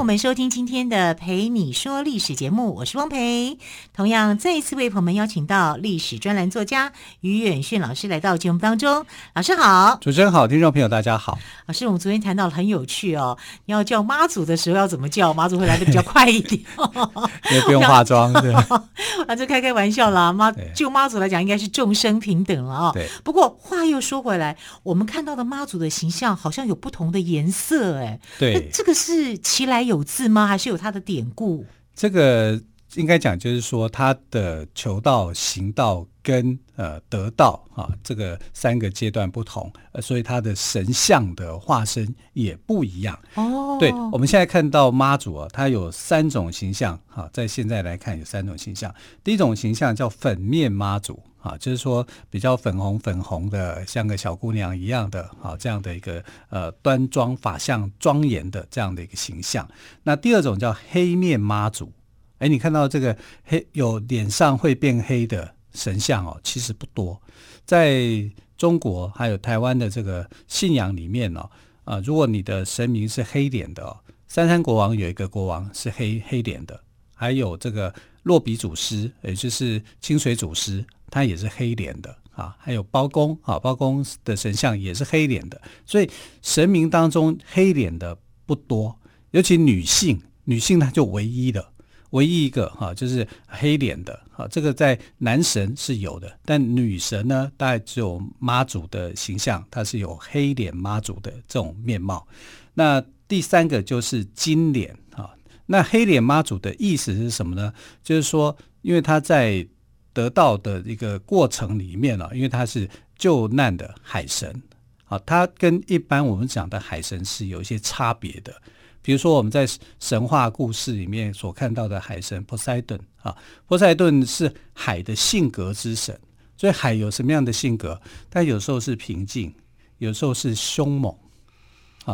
欢迎朋友们收听今天的《陪你说历史》节目，我是汪培。同样，再一次为朋友们邀请到历史专栏作家于远炫老师来到节目当中。老师好，主持人好，听众朋友大家好。老师，我们昨天谈到了很有趣哦，你要叫妈祖的时候要怎么叫？妈祖会来的比较快一点，因为不用化妆。对，啊，这开开玩笑啦。妈，就妈祖来讲，应该是众生平等了啊、哦。对。不过话又说回来，我们看到的妈祖的形象好像有不同的颜色，哎，对，这个是其来有字吗？还是有它的典故？这个应该讲，就是说他的求道、行道跟呃得道啊，这个三个阶段不同，呃，所以他的神像的化身也不一样。哦，对，我们现在看到妈祖啊，它有三种形象哈，在现在来看有三种形象。第一种形象叫粉面妈祖。啊，就是说比较粉红粉红的，像个小姑娘一样的，啊，这样的一个呃端庄法相庄严的这样的一个形象。那第二种叫黑面妈祖，哎，你看到这个黑有脸上会变黑的神像哦，其实不多，在中国还有台湾的这个信仰里面哦，啊，如果你的神明是黑脸的哦，三山国王有一个国王是黑黑脸的，还有这个落鼻祖师，也就是清水祖师。他也是黑脸的啊，还有包公啊，包公的神像也是黑脸的，所以神明当中黑脸的不多，尤其女性，女性她就唯一的，唯一一个哈，就是黑脸的啊，这个在男神是有的，但女神呢，大概只有妈祖的形象，她是有黑脸妈祖的这种面貌。那第三个就是金脸啊，那黑脸妈祖的意思是什么呢？就是说，因为他在得到的一个过程里面啊，因为他是救难的海神啊，他跟一般我们讲的海神是有一些差别的。比如说我们在神话故事里面所看到的海神波塞顿啊，波塞顿是海的性格之神，所以海有什么样的性格？它有时候是平静，有时候是凶猛。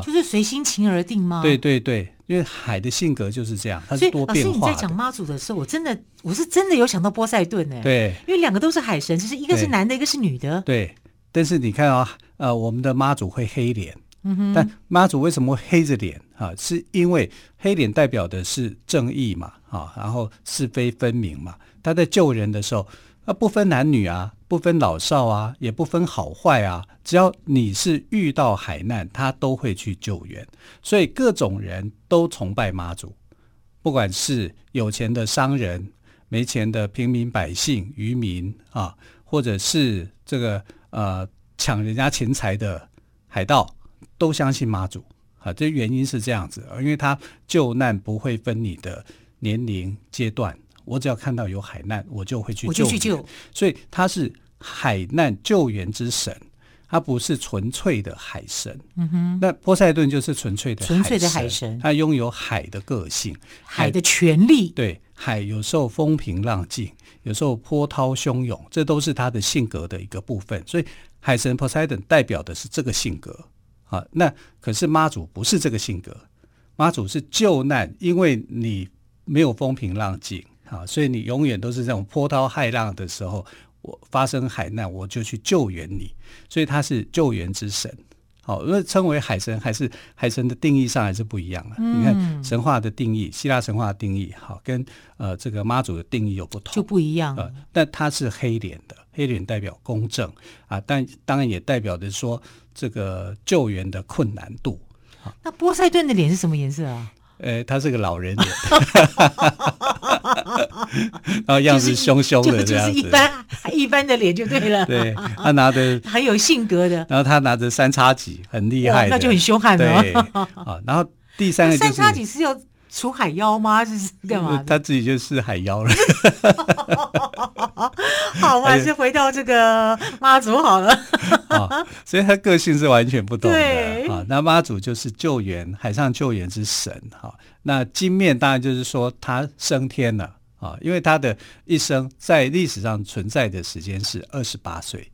就是随心情而定吗？对对对，因为海的性格就是这样，它是多变化。所以老师你在讲妈祖的时候，我真的我是真的有想到波塞顿呢。对，因为两个都是海神，就是一个是男的，一个是女的。对，但是你看啊、哦，呃，我们的妈祖会黑脸，嗯哼，但妈祖为什么会黑着脸啊？是因为黑脸代表的是正义嘛，啊，然后是非分明嘛。他在救人的时候。啊，不分男女啊，不分老少啊，也不分好坏啊，只要你是遇到海难，他都会去救援。所以各种人都崇拜妈祖，不管是有钱的商人、没钱的平民百姓、渔民啊，或者是这个呃抢人家钱财的海盗，都相信妈祖啊。这原因是这样子，因为他救难不会分你的年龄阶段。我只要看到有海难，我就会去救。去救。所以他是海难救援之神，他不是纯粹的海神。嗯哼。那波塞顿就是纯粹的海神，纯粹的海神，他拥有海的个性，海的权利。对，海有时候风平浪静，有时候波涛汹涌，这都是他的性格的一个部分。所以海神波塞顿代表的是这个性格啊。那可是妈祖不是这个性格，妈祖是救难，因为你没有风平浪静。啊，所以你永远都是这种波涛骇浪的时候，我发生海难，我就去救援你。所以他是救援之神。好，因为称为海神，还是海神的定义上还是不一样啊。嗯、你看神话的定义，希腊神话的定义，好，跟呃这个妈祖的定义有不同，就不一样。呃，但他是黑脸的，黑脸代表公正啊，但当然也代表着说这个救援的困难度。那波塞顿的脸是什么颜色啊？呃，他是个老人脸，然后样子凶凶的这样子，就是、一般 一般的脸就对了。对，他拿着很有性格的，然后他拿着三叉戟，很厉害，那就很凶悍了。对啊，然后第三个、就是、三叉戟是要除海妖吗？这是干嘛？他自己就是海妖了。好，我还是回到这个妈祖好了。啊，所以他个性是完全不同的。对啊，那妈祖就是救援，海上救援之神。哈，那金面当然就是说他升天了，啊，因为他的一生在历史上存在的时间是二十八岁，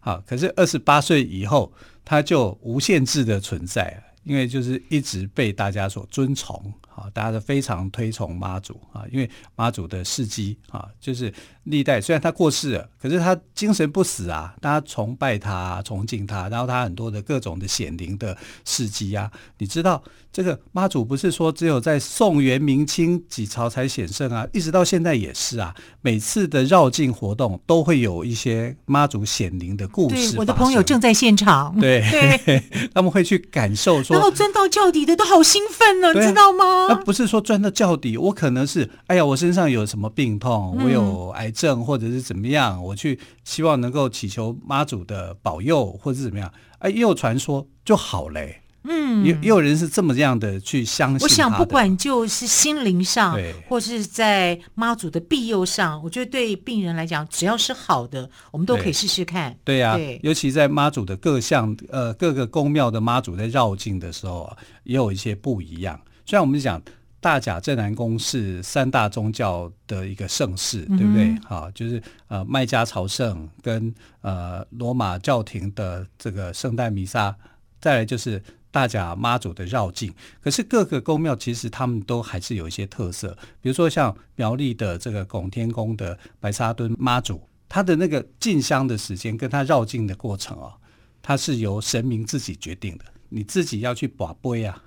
好，可是二十八岁以后他就无限制的存在，因为就是一直被大家所尊崇。啊，大家都非常推崇妈祖啊，因为妈祖的事迹啊，就是历代虽然他过世了，可是他精神不死啊，大家崇拜他、崇敬他，然后他很多的各种的显灵的事迹啊，你知道这个妈祖不是说只有在宋元明清几朝才显圣啊，一直到现在也是啊，每次的绕境活动都会有一些妈祖显灵的故事。对，我的朋友正在现场，对，对 他们会去感受说，然后钻到轿底的都好兴奋呢，你知道吗？那不是说钻到较底，我可能是哎呀，我身上有什么病痛，我有癌症或者是怎么样，我去希望能够祈求妈祖的保佑或者是怎么样，哎，也有传说就好嘞。嗯，也也有人是这么样的去相信。我想不管就是心灵上，对，或是在妈祖的庇佑上，我觉得对病人来讲，只要是好的，我们都可以试试看。对呀，对，尤其在妈祖的各项呃各个宫庙的妈祖在绕境的时候啊，也有一些不一样。虽然我们讲大甲镇南宫是三大宗教的一个盛世，嗯、对不对？好，就是呃麦加朝圣跟呃罗马教廷的这个圣诞弥撒，再来就是大甲妈祖的绕境。可是各个宫庙其实他们都还是有一些特色，比如说像苗栗的这个拱天宫的白沙屯妈祖，他的那个进香的时间跟他绕境的过程哦，它是由神明自己决定的，你自己要去把杯啊。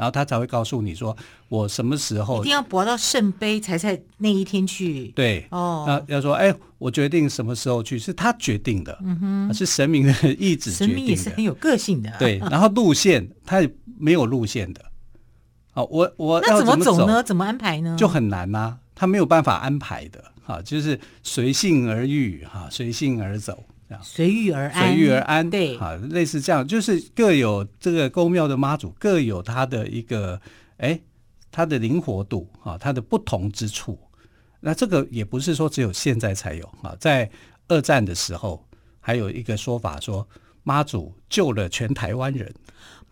然后他才会告诉你说，我什么时候一定要博到圣杯才在那一天去。对，哦，那要说，哎，我决定什么时候去，是他决定的，嗯哼，是神明的意志决定的。神明也是很有个性的啊。对，然后路线他也没有路线的。好，我我那怎么走呢？怎么安排呢？就很难呐，他没有办法安排的。哈，就是随性而遇，哈，随性而走。随遇而安，随遇而安，对，啊，类似这样，就是各有这个宫庙的妈祖各有它的一个，哎，它的灵活度啊，它的不同之处。那这个也不是说只有现在才有啊，在二战的时候，还有一个说法说妈祖救了全台湾人。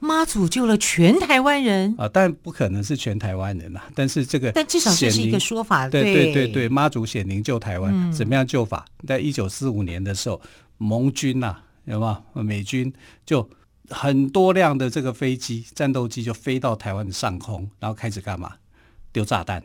妈祖救了全台湾人啊，但不可能是全台湾人呐。但是这个，但至少这是一个说法。对对对对，妈祖显灵救台湾，嗯、怎么样救法？在一九四五年的时候，盟军呐、啊，有没有？美军就很多辆的这个飞机、战斗机就飞到台湾的上空，然后开始干嘛？丢炸弹。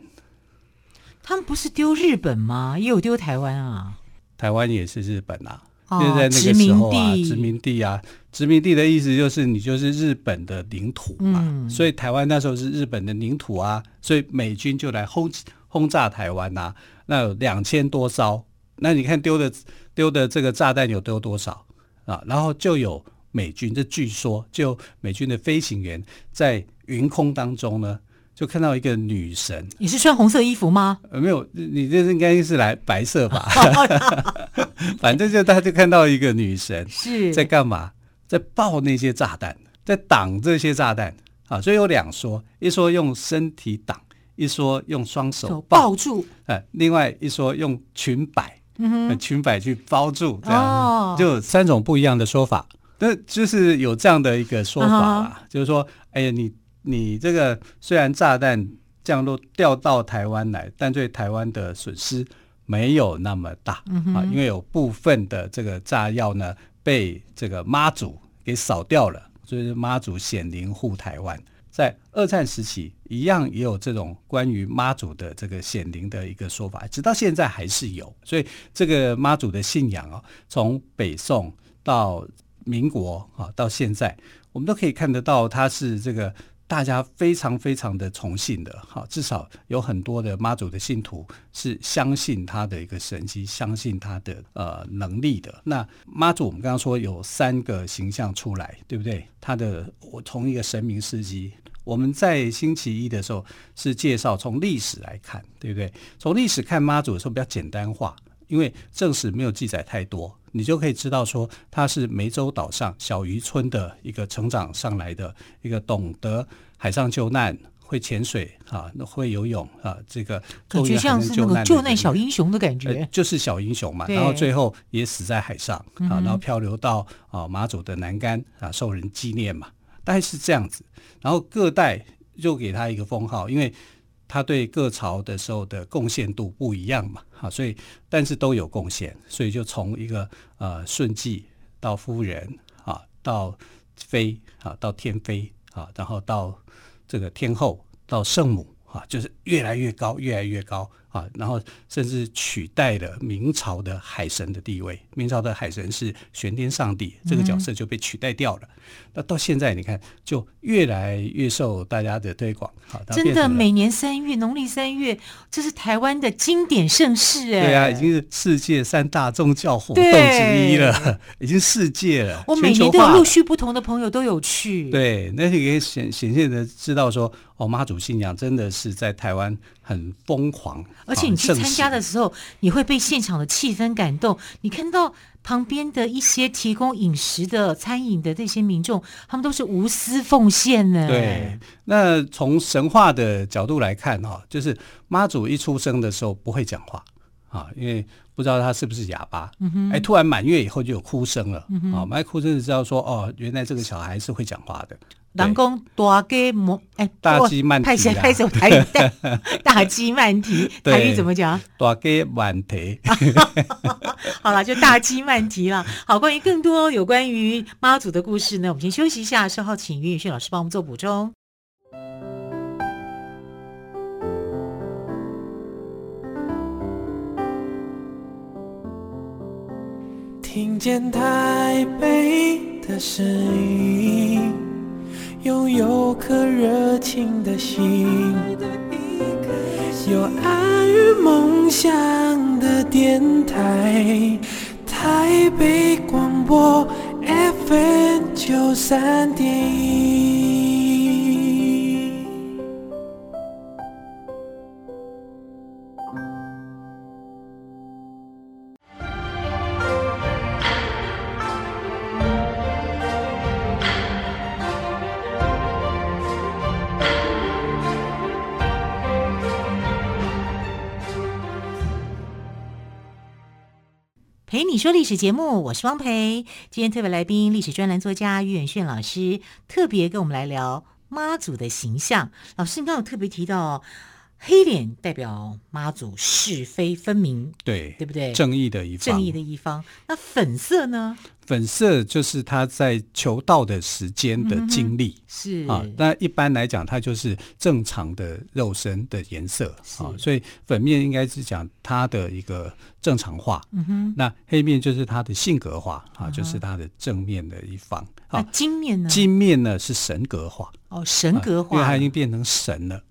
他们不是丢日本吗？也有丢台湾啊。台湾也是日本啊。就在那个时候啊，殖民地啊，殖民地的意思就是你就是日本的领土嘛，嗯、所以台湾那时候是日本的领土啊，所以美军就来轰轰炸台湾呐、啊，那有两千多艘，那你看丢的丢的这个炸弹有丢多少啊？然后就有美军，这据说就美军的飞行员在云空当中呢。就看到一个女神，你是穿红色衣服吗？呃，没有，你这应该是来白色吧？反正就他就看到一个女神是在干嘛？在爆那些炸弹，在挡这些炸弹啊！所以有两说，一说用身体挡，一说用双手抱，抱住。呃，另外一说用裙摆，嗯哼，裙摆去包住，这样，哦，就三种不一样的说法。那就是有这样的一个说法啊，嗯，就是说，哎呀，你。你这个虽然炸弹降落掉到台湾来，但对台湾的损失没有那么大，嗯、啊，因为有部分的这个炸药呢被这个妈祖给扫掉了，所以妈祖显灵护台湾。在二战时期一样也有这种关于妈祖的这个显灵的一个说法，直到现在还是有。所以这个妈祖的信仰啊，从北宋到民国啊，到现在我们都可以看得到，它是这个。大家非常非常的崇信的，哈，至少有很多的妈祖的信徒是相信他的一个神迹，相信他的呃能力的。那妈祖，我们刚刚说有三个形象出来，对不对？他的我从一个神明司机，我们在星期一的时候是介绍从历史来看，对不对？从历史看妈祖的时候比较简单化，因为正史没有记载太多。你就可以知道说，他是湄洲岛上小渔村的一个成长上来的一个懂得海上救难、会潜水啊、会游泳啊，这个感觉像是那个救难小英雄的感觉，呃、就是小英雄嘛。然后最后也死在海上啊，然后漂流到啊马祖的南竿啊，受人纪念嘛，大概是这样子。然后各代就给他一个封号，因为他对各朝的时候的贡献度不一样嘛，啊，所以但是都有贡献，所以就从一个呃顺继到夫人啊，到妃啊，到天妃啊，然后到这个天后，到圣母啊，就是越来越高，越来越高。啊，然后甚至取代了明朝的海神的地位。明朝的海神是玄天上帝，这个角色就被取代掉了。嗯、那到现在，你看就越来越受大家的推广。好，真的，每年三月，农历三月，这是台湾的经典盛事哎。对啊，已经是世界三大宗教活动之一了，已经世界了。我每年都有陆续不同的朋友都有去。对，那就可以显显现的知道说，哦，妈祖信仰真的是在台湾很疯狂。而且你去参加的时候，你会被现场的气氛感动。你看到旁边的一些提供饮食的餐饮的这些民众，他们都是无私奉献呢。对，那从神话的角度来看，哈，就是妈祖一出生的时候不会讲话啊，因为不知道他是不是哑巴。嗯哼。哎，突然满月以后就有哭声了。啊，满月哭声就知道说，哦，原来这个小孩是会讲话的。人讲大鸡莫哎，大鸡慢啼啊！开始 台语，大鸡慢啼，台语怎么讲？大鸡慢啼。好了，就大鸡慢啼了。好，关于更多有关于妈祖的故事呢，我们先休息一下，稍后请于宇迅老师帮我们做补充。听见台北的声音。拥有颗热情的心，有爱与梦想的电台，台北广播 FM 九三点说历史节目，我是汪培。今天特别来宾，历史专栏作家于远炫老师，特别跟我们来聊妈祖的形象。老师，你刚刚有特别提到，黑脸代表妈祖是非分明，对对不对？正义的一方，正义的一方。那粉色呢？粉色就是他在求道的时间的经历，嗯、是啊。那一般来讲，它就是正常的肉身的颜色啊，所以粉面应该是讲他的一个正常化。嗯哼，那黑面就是他的性格化啊，就是他的正面的一方。那金面呢？金面呢是神格化哦，神格化，因为他已经变成神了。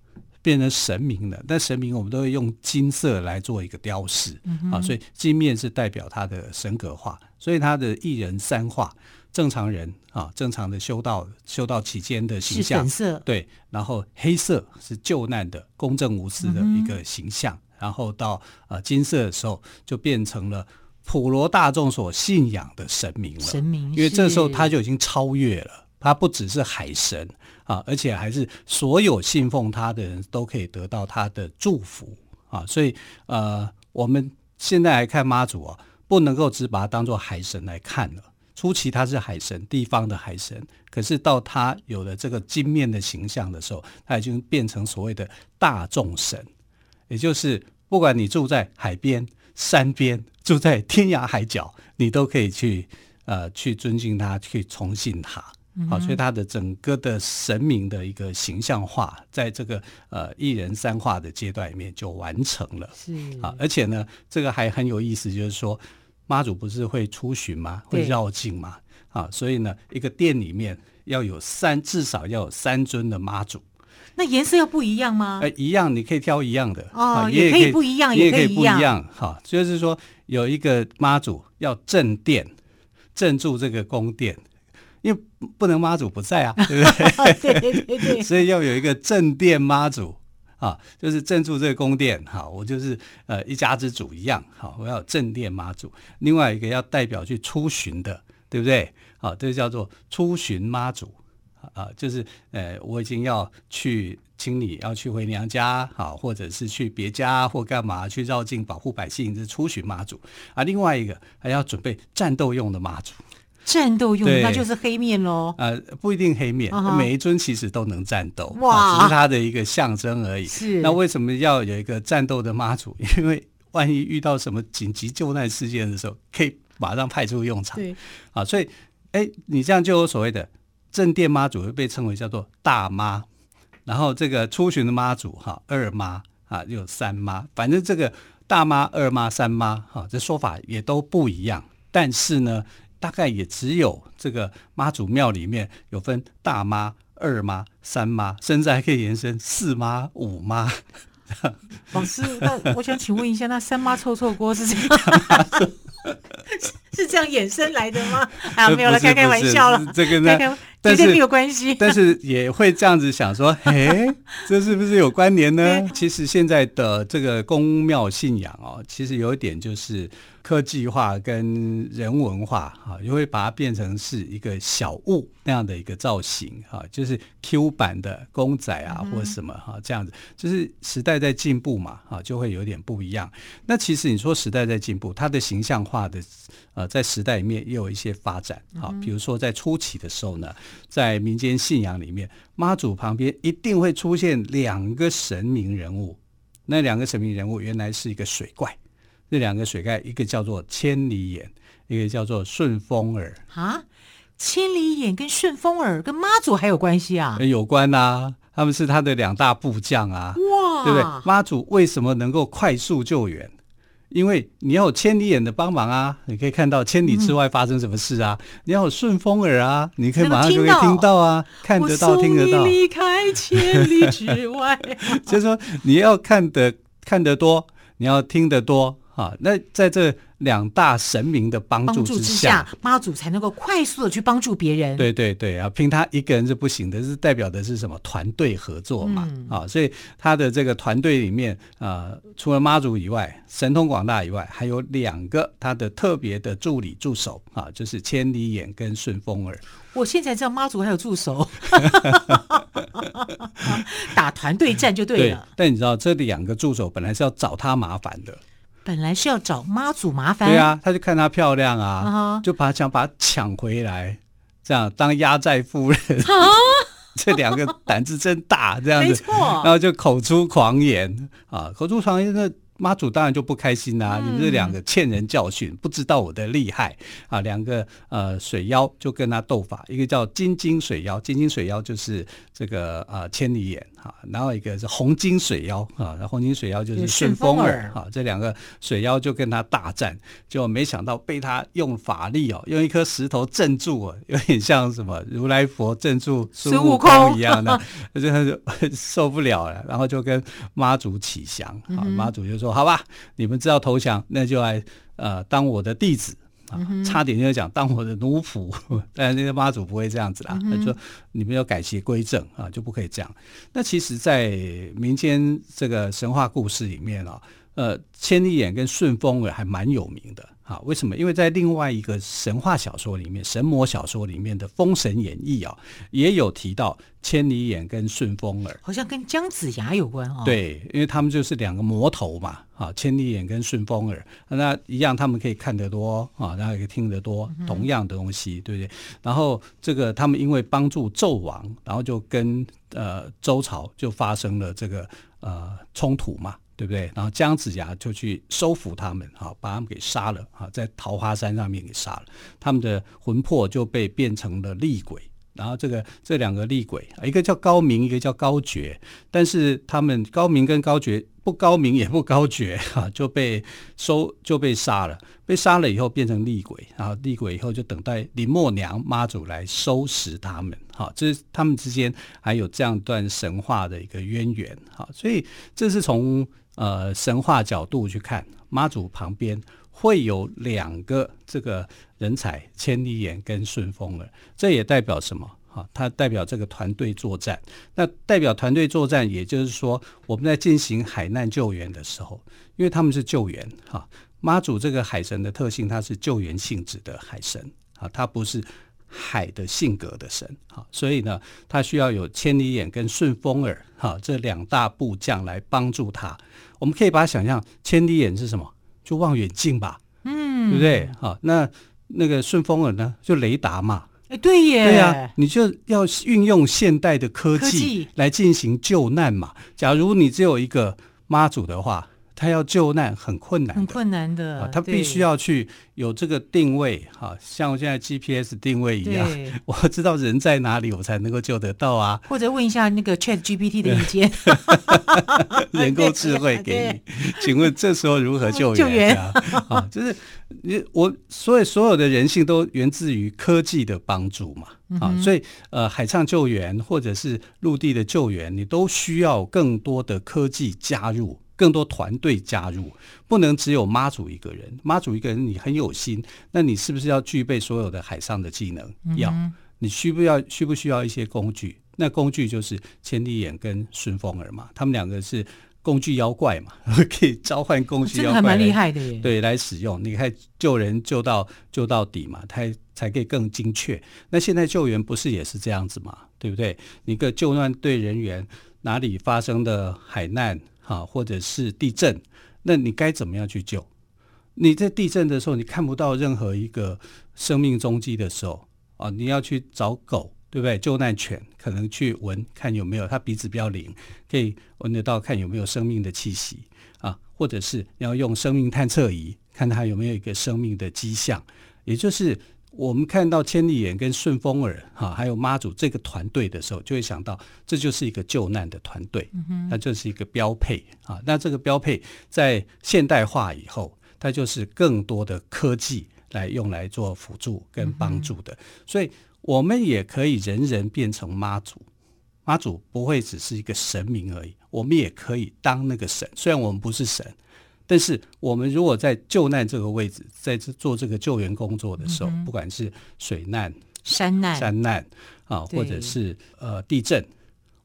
变成神明了，但神明我们都会用金色来做一个雕饰、嗯、啊，所以金面是代表他的神格化，所以他的一人三化，正常人啊，正常的修道修道期间的形象，是粉色，对，然后黑色是救难的公正无私的一个形象，嗯、然后到呃金色的时候就变成了普罗大众所信仰的神明了，神明，因为这时候他就已经超越了，他不只是海神。啊，而且还是所有信奉他的人都可以得到他的祝福啊，所以呃，我们现在来看妈祖啊，不能够只把它当做海神来看了。初期他是海神，地方的海神，可是到他有了这个金面的形象的时候，他已经变成所谓的大众神，也就是不管你住在海边、山边，住在天涯海角，你都可以去呃去尊敬他，去崇信他。好，所以他的整个的神明的一个形象化，在这个呃一人三化的阶段里面就完成了。是啊，而且呢，这个还很有意思，就是说妈祖不是会出巡吗？会绕境吗？啊，所以呢，一个殿里面要有三，至少要有三尊的妈祖。那颜色要不一样吗？呃，一样，你可以挑一样的哦，也可以不一样，也可以不一样。哈，就是说有一个妈祖要镇殿，镇住这个宫殿。因为不能妈祖不在啊，对不对？对对对对，所以要有一个正殿妈祖啊，就是镇住这个宫殿。好，我就是呃一家之主一样。好，我要有镇殿妈祖。另外一个要代表去出巡的，对不对？好，这叫做出巡妈祖啊，就是呃我已经要去清理，要去回娘家，好，或者是去别家或干嘛去绕境保护百姓，这是出巡妈祖啊。另外一个还要准备战斗用的妈祖。战斗用的那就是黑面喽。呃，不一定黑面每一尊其实都能战斗，哇啊只是它的一个象征而已。是那为什么要有一个战斗的妈祖？因为万一遇到什么紧急救难事件的时候，可以马上派出用场。对，啊，所以，哎，你这样就有所谓的正殿妈祖会被称为叫做大妈，然后这个出巡的妈祖哈、二妈啊，又有三妈，反正这个大妈、二妈、三妈哈，这说法也都不一样。但是呢，大概也只有这个妈祖庙里面有分大妈、二妈、三妈，甚至还可以延伸四妈、五妈。老师，那我想请问一下，那三妈臭臭锅是这样？是这样衍生来的吗？啊，没有了，开开玩笑了。这个呢开开但是没有关系。但是也会这样子想说，哎，这是不是有关联呢？其实现在的这个宫庙信仰哦，其实有一点就是科技化跟人文化哈，就会把它变成是一个小物那样的一个造型哈，就是 Q 版的公仔啊或者什么哈，这样子，就是时代在进步嘛哈，就会有点不一样。那其实你说时代在进步，它的形象化的呃，在时代里面也有一些发展哈，比如说在初期的时候呢。在民间信仰里面，妈祖旁边一定会出现两个神明人物。那两个神明人物原来是一个水怪，这两个水盖一个叫做千里眼，一个叫做顺风耳啊。千里眼跟顺风耳跟妈祖还有关系啊？有关呐、啊，他们是他的两大部将啊。哇，对不对？妈祖为什么能够快速救援？因为你要有千里眼的帮忙啊，你可以看到千里之外发生什么事啊。嗯、你要有顺风耳啊，你可以马上就可以听到啊，看得到、听得到。离开千里之外，就是说你要看得看得多，你要听得多啊。那在这。两大神明的帮助之下，妈祖才能够快速的去帮助别人。对对对啊，凭他一个人是不行的，是代表的是什么？团队合作嘛。嗯、啊，所以他的这个团队里面啊、呃，除了妈祖以外，神通广大以外，还有两个他的特别的助理助手啊，就是千里眼跟顺风耳。我现在知道妈祖还有助手，打团队战就对了。对，但你知道这两个助手本来是要找他麻烦的。本来是要找妈祖麻烦，对啊，他就看她漂亮啊，uh huh. 就把想把她抢回来，这样当压寨夫人。Uh huh. 这两个胆子真大，这样子，没错，然后就口出狂言啊，口出狂言那。妈祖当然就不开心啦、啊！嗯、你们这两个欠人教训，不知道我的厉害啊！两个呃水妖就跟他斗法，一个叫金睛水妖，金睛水妖就是这个呃千里眼哈、啊，然后一个是红金水妖啊，红金水妖就是顺风耳哈、啊，这两个水妖就跟他大战，就没想到被他用法力哦，用一颗石头镇住哦，有点像什么如来佛镇住孙悟空一样的，就他就受不了了，然后就跟妈祖起降啊，妈祖就说。说好吧，你们知道投降，那就来呃当我的弟子啊，差点就讲当我的奴仆，但是那个妈祖不会这样子啦，他、嗯、说你们要改邪归正啊，就不可以这样。那其实，在民间这个神话故事里面啊，呃，千里眼跟顺风耳还蛮有名的。啊，为什么？因为在另外一个神话小说里面，神魔小说里面的《封神演义》啊，也有提到千里眼跟顺风耳，好像跟姜子牙有关哦。对，因为他们就是两个魔头嘛，啊，千里眼跟顺风耳，那一样，他们可以看得多啊，然后也可以听得多，同样的东西，对不对？然后这个他们因为帮助纣王，然后就跟呃周朝就发生了这个呃冲突嘛。对不对？然后姜子牙就去收服他们，哈，把他们给杀了，哈，在桃花山上面给杀了，他们的魂魄就被变成了厉鬼。然后这个这两个厉鬼，一个叫高明，一个叫高觉，但是他们高明跟高觉不高明也不高觉，哈，就被收就被杀了。被杀了以后变成厉鬼，然后厉鬼以后就等待林默娘妈祖来收拾他们，哈，这是他们之间还有这样段神话的一个渊源，哈，所以这是从呃神话角度去看妈祖旁边。会有两个这个人才，千里眼跟顺风耳，这也代表什么？哈，它代表这个团队作战。那代表团队作战，也就是说，我们在进行海难救援的时候，因为他们是救援，哈，妈祖这个海神的特性，它是救援性质的海神，啊，它不是海的性格的神，哈，所以呢，它需要有千里眼跟顺风耳，哈，这两大部将来帮助他。我们可以把它想象，千里眼是什么？就望远镜吧，嗯，对不对？好，那那个顺风耳呢，就雷达嘛。哎，对耶，对呀，你就要运用现代的科技来进行救难嘛。假如你只有一个妈祖的话。他要救难很困难，很困难的。啊、他必须要去有这个定位，哈、啊，像现在 GPS 定位一样，我知道人在哪里，我才能够救得到啊。或者问一下那个 Chat GPT 的意见，人工智慧给你，请问这时候如何救援？救援啊，就是你我所以所有的人性都源自于科技的帮助嘛，啊，所以呃，海上救援或者是陆地的救援，你都需要更多的科技加入。更多团队加入，不能只有妈祖一个人。妈祖一个人，你很有心，那你是不是要具备所有的海上的技能？嗯、要，你需不要需不需要一些工具？那工具就是千里眼跟顺风耳嘛，他们两个是工具妖怪嘛，可以召唤工具妖怪，这个还蛮厉害的耶。对，来使用，你看救人救到救到底嘛，才才可以更精确。那现在救援不是也是这样子嘛？对不对？你个救难队人员哪里发生的海难？好，或者是地震，那你该怎么样去救？你在地震的时候，你看不到任何一个生命踪迹的时候，啊，你要去找狗，对不对？救难犬可能去闻，看有没有，它鼻子比较灵，可以闻得到，看有没有生命的气息啊，或者是要用生命探测仪，看它有没有一个生命的迹象，也就是。我们看到千里眼跟顺风耳哈，还有妈祖这个团队的时候，就会想到这就是一个救难的团队，那这是一个标配啊。那这个标配在现代化以后，它就是更多的科技来用来做辅助跟帮助的。所以，我们也可以人人变成妈祖，妈祖不会只是一个神明而已，我们也可以当那个神，虽然我们不是神。但是，我们如果在救难这个位置，在这做这个救援工作的时候，嗯、不管是水难、山难、山难啊，或者是呃地震，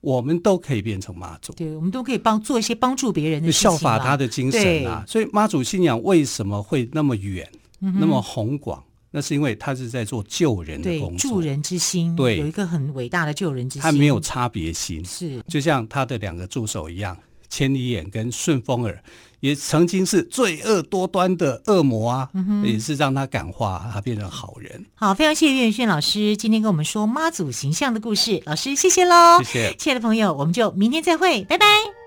我们都可以变成妈祖。对，我们都可以帮做一些帮助别人的事情，效法他的精神啊。所以，妈祖信仰为什么会那么远、嗯、那么宏广？那是因为他是在做救人的工作，助人之心。对，有一个很伟大的救人之心。他没有差别心，是就像他的两个助手一样。千里眼跟顺风耳也曾经是罪恶多端的恶魔啊，嗯、也是让他感化，他变成好人。好，非常谢谢岳云轩老师今天跟我们说妈祖形象的故事，老师谢谢喽，谢谢，亲爱的朋友，我们就明天再会，拜拜。